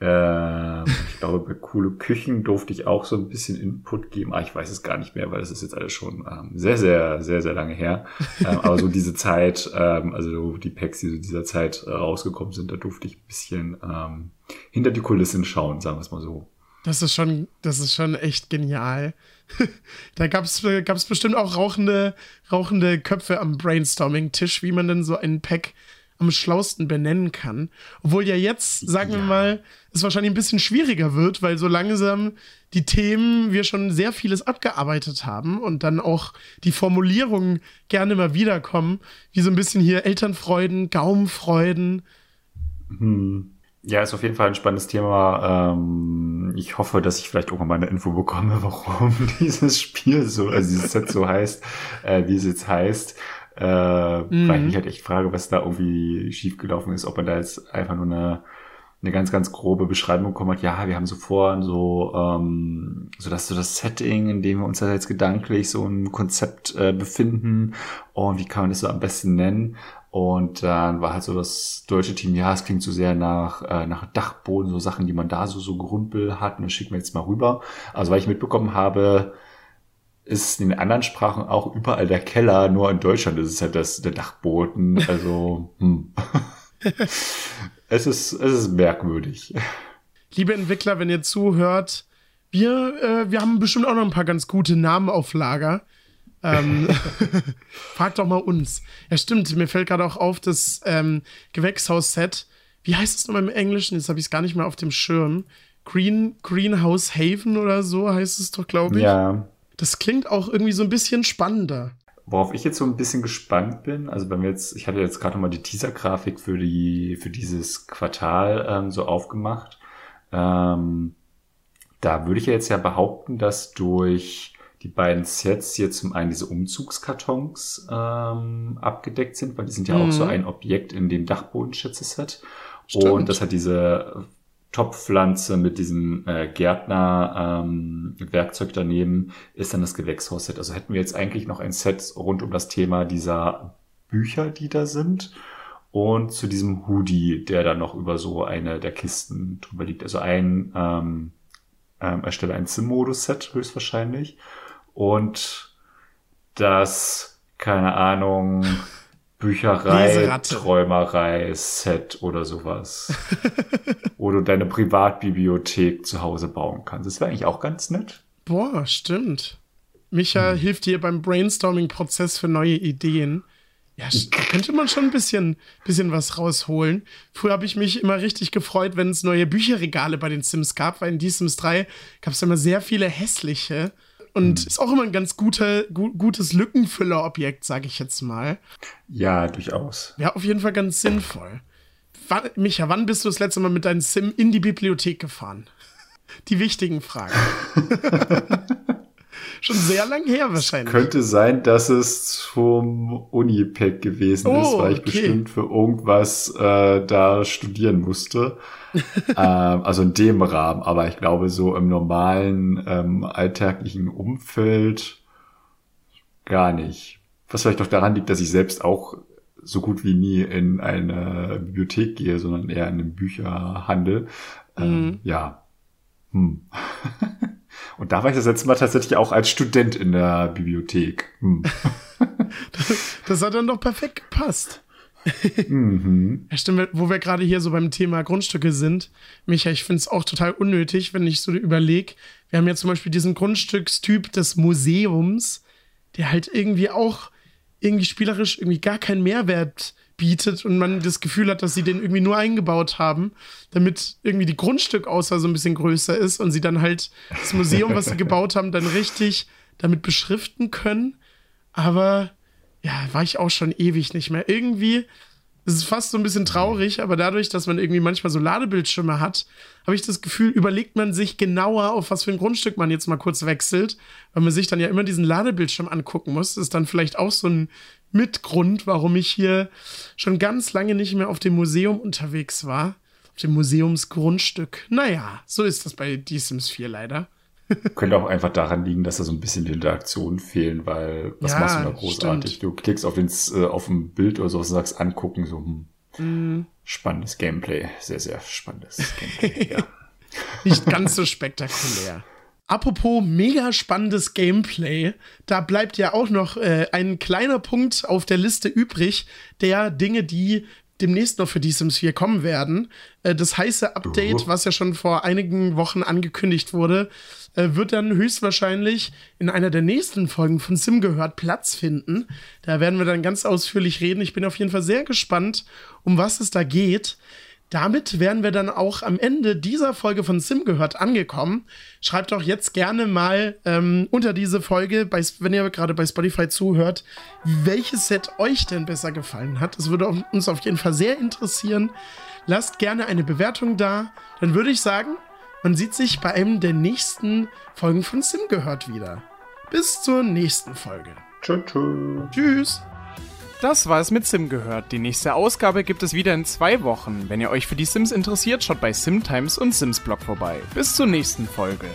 Äh, ich glaube, bei coole Küchen durfte ich auch so ein bisschen Input geben. Ah, ich weiß es gar nicht mehr, weil das ist jetzt alles schon ähm, sehr, sehr, sehr, sehr lange her. Ähm, aber so diese Zeit, ähm, also die Packs, die so dieser Zeit äh, rausgekommen sind, da durfte ich ein bisschen ähm, hinter die Kulissen schauen, sagen wir es mal so. Das ist schon, das ist schon echt genial. da gab es gab's bestimmt auch rauchende, rauchende Köpfe am Brainstorming-Tisch, wie man denn so einen Pack am schlausten benennen kann. Obwohl ja jetzt, sagen ja. wir mal, es wahrscheinlich ein bisschen schwieriger wird, weil so langsam die Themen wir schon sehr vieles abgearbeitet haben und dann auch die Formulierungen gerne mal wiederkommen, wie so ein bisschen hier Elternfreuden, Gaumenfreuden. Hm. Ja, ist auf jeden Fall ein spannendes Thema. Ähm, ich hoffe, dass ich vielleicht irgendwann mal eine Info bekomme, warum dieses Spiel so, also dieses Set so heißt, äh, wie es jetzt heißt. Äh, mhm. Weil ich mich halt echt frage, was da irgendwie schiefgelaufen ist, ob man da jetzt einfach nur eine, eine ganz, ganz grobe Beschreibung bekommen hat, ja, wir haben so vor, so, ähm, so dass so das Setting, in dem wir uns da jetzt gedanklich so ein Konzept äh, befinden und wie kann man das so am besten nennen. Und dann war halt so das deutsche Team, ja, es klingt so sehr nach, äh, nach Dachboden, so Sachen, die man da so, so Grundbild hat, und das schicken wir jetzt mal rüber. Also weil ich mitbekommen habe, ist in den anderen Sprachen auch überall der Keller, nur in Deutschland ist es halt das, der Dachboden. Also, hm. es, ist, es ist merkwürdig. Liebe Entwickler, wenn ihr zuhört, wir, äh, wir haben bestimmt auch noch ein paar ganz gute Namen auf Lager. Ähm, fragt doch mal uns. Ja, stimmt, mir fällt gerade auch auf, das ähm, Gewächshaus-Set. Wie heißt es nochmal im Englischen? Jetzt habe ich es gar nicht mehr auf dem Schirm. Green, Greenhouse Haven oder so heißt es doch, glaube ich. Ja. Das klingt auch irgendwie so ein bisschen spannender. Worauf ich jetzt so ein bisschen gespannt bin, also wenn wir jetzt, ich hatte jetzt gerade nochmal die Teaser-Grafik für die, für dieses Quartal ähm, so aufgemacht. Ähm, da würde ich jetzt ja behaupten, dass durch die beiden Sets hier zum einen diese Umzugskartons ähm, abgedeckt sind, weil die sind ja mhm. auch so mhm. ein Objekt in dem Dachbodenschätze-Set. Und das hat diese Topfpflanze mit diesem äh, Gärtner-Werkzeug ähm, daneben ist dann das Gewächshausset. Also hätten wir jetzt eigentlich noch ein Set rund um das Thema dieser Bücher, die da sind. Und zu diesem Hoodie, der dann noch über so eine der Kisten drüber liegt. Also ein ähm, ähm, erstelle ein Sim-Modus-Set höchstwahrscheinlich. Und das, keine Ahnung, Bücherei, Träumerei, Set oder sowas. Du deine Privatbibliothek zu Hause bauen kannst. Das wäre eigentlich auch ganz nett. Boah, stimmt. Micha hm. hilft dir beim Brainstorming-Prozess für neue Ideen. Ja, da könnte man schon ein bisschen, bisschen was rausholen. Früher habe ich mich immer richtig gefreut, wenn es neue Bücherregale bei den Sims gab, weil in die Sims 3 gab es immer sehr viele hässliche. Und hm. ist auch immer ein ganz guter, gu gutes Lückenfüllerobjekt, sage ich jetzt mal. Ja, durchaus. Ja, auf jeden Fall ganz sinnvoll. Wann, Micha, wann bist du das letzte Mal mit deinem Sim in die Bibliothek gefahren? Die wichtigen Fragen. Schon sehr lang her wahrscheinlich. Könnte sein, dass es zum Unipack gewesen oh, ist, weil ich okay. bestimmt für irgendwas äh, da studieren musste. ähm, also in dem Rahmen. Aber ich glaube, so im normalen ähm, alltäglichen Umfeld gar nicht. Was vielleicht auch daran liegt, dass ich selbst auch so gut wie nie in eine Bibliothek gehe, sondern eher in einen Bücherhandel. Ähm, ja. Hm. Und da war ich das letzte Mal tatsächlich auch als Student in der Bibliothek. Hm. das, das hat dann doch perfekt gepasst. mhm. Ja, stimmt, wo wir gerade hier so beim Thema Grundstücke sind. Micha, ich finde es auch total unnötig, wenn ich so überlege. Wir haben ja zum Beispiel diesen Grundstückstyp des Museums, der halt irgendwie auch irgendwie spielerisch irgendwie gar keinen Mehrwert bietet und man das Gefühl hat, dass sie den irgendwie nur eingebaut haben, damit irgendwie die Grundstückauswahl so ein bisschen größer ist und sie dann halt das Museum, was sie gebaut haben, dann richtig damit beschriften können. Aber ja, war ich auch schon ewig nicht mehr. Irgendwie es ist fast so ein bisschen traurig, aber dadurch, dass man irgendwie manchmal so Ladebildschirme hat, habe ich das Gefühl, überlegt man sich genauer, auf was für ein Grundstück man jetzt mal kurz wechselt, weil man sich dann ja immer diesen Ladebildschirm angucken muss. Das ist dann vielleicht auch so ein Mitgrund, warum ich hier schon ganz lange nicht mehr auf dem Museum unterwegs war. Auf dem Museumsgrundstück. Naja, so ist das bei The Sims 4 leider. Könnte auch einfach daran liegen, dass da so ein bisschen die Interaktionen fehlen, weil was ja, machst du da großartig? Stimmt. Du klickst auf, den, äh, auf ein Bild oder so und sagst angucken, so hm, mm. spannendes Gameplay. Sehr, sehr spannendes Gameplay, ja. Nicht ganz so spektakulär. Apropos mega spannendes Gameplay, da bleibt ja auch noch äh, ein kleiner Punkt auf der Liste übrig, der Dinge, die demnächst noch für die Sims 4 kommen werden. Äh, das heiße Update, oh. was ja schon vor einigen Wochen angekündigt wurde, äh, wird dann höchstwahrscheinlich in einer der nächsten Folgen von Sim gehört Platz finden. Da werden wir dann ganz ausführlich reden. Ich bin auf jeden Fall sehr gespannt, um was es da geht. Damit wären wir dann auch am Ende dieser Folge von Sim gehört angekommen. Schreibt doch jetzt gerne mal ähm, unter diese Folge, bei, wenn ihr gerade bei Spotify zuhört, welches Set euch denn besser gefallen hat. Das würde uns auf jeden Fall sehr interessieren. Lasst gerne eine Bewertung da. Dann würde ich sagen, man sieht sich bei einem der nächsten Folgen von Sim gehört wieder. Bis zur nächsten Folge. Tschüss. Tschüss. Das war es mit Sim gehört. Die nächste Ausgabe gibt es wieder in zwei Wochen. Wenn ihr euch für die Sims interessiert, schaut bei SimTimes und Sims Blog vorbei. Bis zur nächsten Folge.